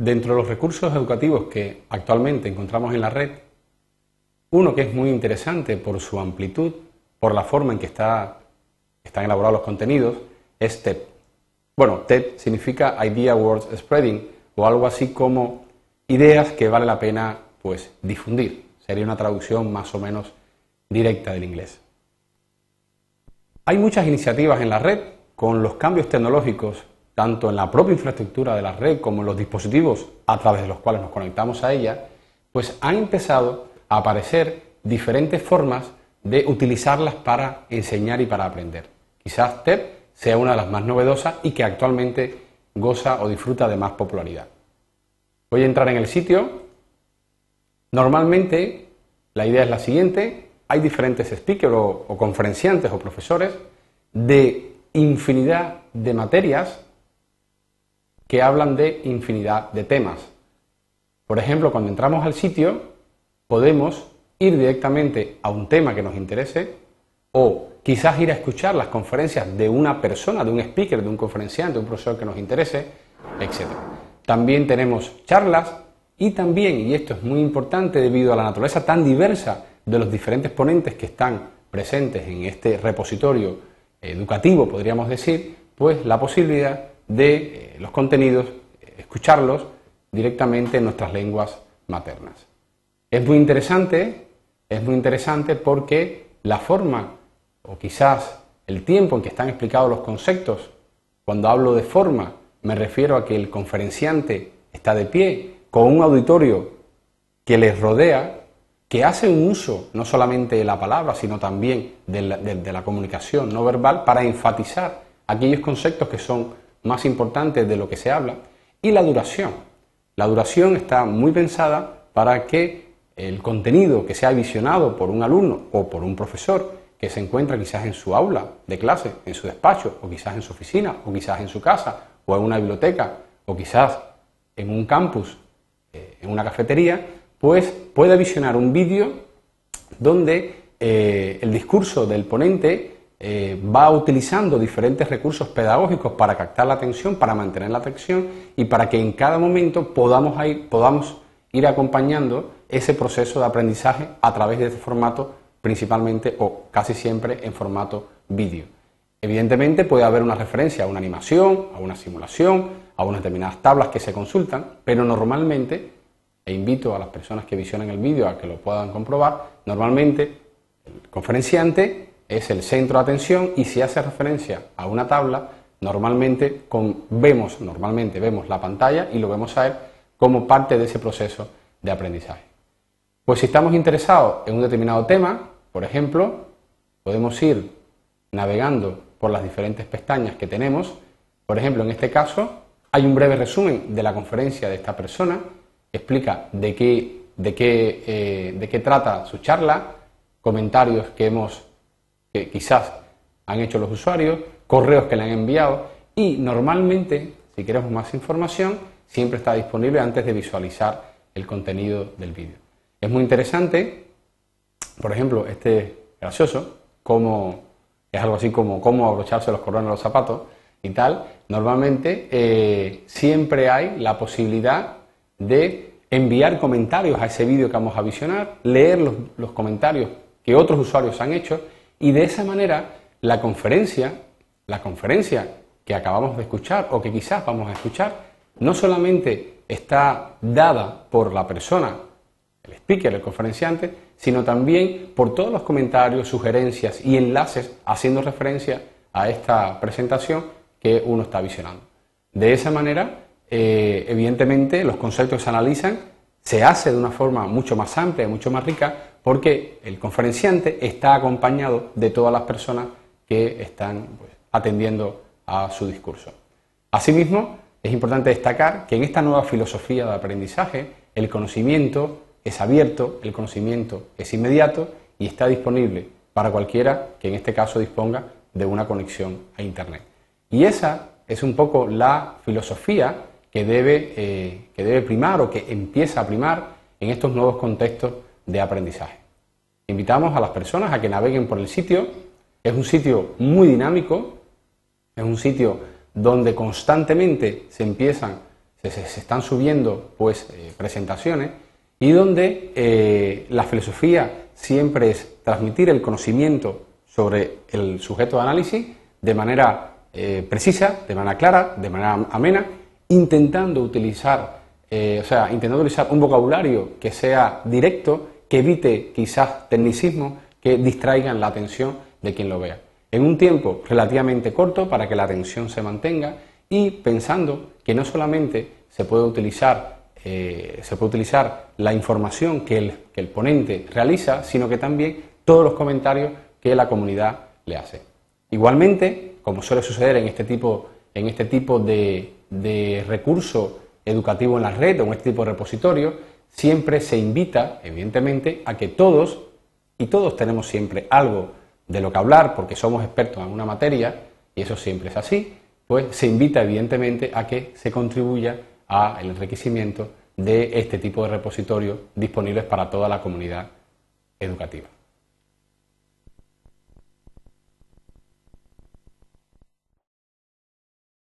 Dentro de los recursos educativos que actualmente encontramos en la red, uno que es muy interesante por su amplitud, por la forma en que está, están elaborados los contenidos, es TED. Bueno, TED significa Idea Words Spreading o algo así como ideas que vale la pena pues difundir. Sería una traducción más o menos directa del inglés. Hay muchas iniciativas en la red con los cambios tecnológicos tanto en la propia infraestructura de la red como en los dispositivos a través de los cuales nos conectamos a ella, pues han empezado a aparecer diferentes formas de utilizarlas para enseñar y para aprender. Quizás TED sea una de las más novedosas y que actualmente goza o disfruta de más popularidad. Voy a entrar en el sitio. Normalmente la idea es la siguiente, hay diferentes speakers o, o conferenciantes o profesores de infinidad de materias que hablan de infinidad de temas. Por ejemplo, cuando entramos al sitio, podemos ir directamente a un tema que nos interese o quizás ir a escuchar las conferencias de una persona, de un speaker, de un conferenciante, de un profesor que nos interese, etc. También tenemos charlas y también, y esto es muy importante debido a la naturaleza tan diversa de los diferentes ponentes que están presentes en este repositorio educativo, podríamos decir, pues la posibilidad de eh, los contenidos, escucharlos directamente en nuestras lenguas maternas. Es muy interesante, es muy interesante porque la forma o quizás el tiempo en que están explicados los conceptos, cuando hablo de forma me refiero a que el conferenciante está de pie con un auditorio que les rodea, que hace un uso no solamente de la palabra, sino también de la, de la comunicación no verbal para enfatizar aquellos conceptos que son más importante de lo que se habla, y la duración. La duración está muy pensada para que el contenido que sea visionado por un alumno o por un profesor que se encuentra quizás en su aula de clase, en su despacho, o quizás en su oficina, o quizás en su casa, o en una biblioteca, o quizás en un campus, eh, en una cafetería, pues puede visionar un vídeo donde eh, el discurso del ponente eh, va utilizando diferentes recursos pedagógicos para captar la atención, para mantener la atención y para que en cada momento podamos ir, podamos ir acompañando ese proceso de aprendizaje a través de este formato, principalmente o casi siempre en formato vídeo. Evidentemente puede haber una referencia a una animación, a una simulación, a unas determinadas tablas que se consultan, pero normalmente, e invito a las personas que visionan el vídeo a que lo puedan comprobar, normalmente el conferenciante es el centro de atención y si hace referencia a una tabla, normalmente vemos, normalmente vemos la pantalla y lo vemos a él como parte de ese proceso de aprendizaje. Pues si estamos interesados en un determinado tema, por ejemplo, podemos ir navegando por las diferentes pestañas que tenemos. Por ejemplo, en este caso hay un breve resumen de la conferencia de esta persona, explica de qué, de qué, eh, de qué trata su charla, comentarios que hemos que quizás han hecho los usuarios, correos que le han enviado y normalmente, si queremos más información, siempre está disponible antes de visualizar el contenido del vídeo. Es muy interesante, por ejemplo, este gracioso, como es algo así como cómo abrocharse los cordones a los zapatos y tal, normalmente eh, siempre hay la posibilidad de enviar comentarios a ese vídeo que vamos a visionar, leer los, los comentarios que otros usuarios han hecho y de esa manera, la conferencia, la conferencia que acabamos de escuchar o que quizás vamos a escuchar, no solamente está dada por la persona, el speaker, el conferenciante, sino también por todos los comentarios, sugerencias y enlaces haciendo referencia a esta presentación que uno está visionando. De esa manera, eh, evidentemente, los conceptos se analizan se hace de una forma mucho más amplia y mucho más rica porque el conferenciante está acompañado de todas las personas que están pues, atendiendo a su discurso. Asimismo, es importante destacar que en esta nueva filosofía de aprendizaje el conocimiento es abierto, el conocimiento es inmediato y está disponible para cualquiera que en este caso disponga de una conexión a Internet. Y esa es un poco la filosofía que debe, eh, que debe primar o que empieza a primar en estos nuevos contextos de aprendizaje. Invitamos a las personas a que naveguen por el sitio. Es un sitio muy dinámico, es un sitio donde constantemente se empiezan, se, están subiendo pues eh, presentaciones y donde eh, la filosofía siempre es transmitir el conocimiento sobre el sujeto de análisis de manera eh, precisa, de manera clara, de manera amena, intentando utilizar, o sea, intentando utilizar un vocabulario que sea directo, que evite quizás tecnicismos que distraigan la atención de quien lo vea. En un tiempo relativamente corto para que la atención se mantenga y pensando que no solamente se puede utilizar, eh, se puede utilizar la información que el, que el ponente realiza, sino que también todos los comentarios que la comunidad le hace. Igualmente, como suele suceder en este tipo, en este tipo de, de recurso educativo en la red o en este tipo de repositorio, siempre se invita, evidentemente, a que todos, y todos tenemos siempre algo de lo que hablar porque somos expertos en una materia, y eso siempre es así, pues se invita evidentemente a que se contribuya al enriquecimiento de este tipo de repositorios disponibles para toda la comunidad educativa.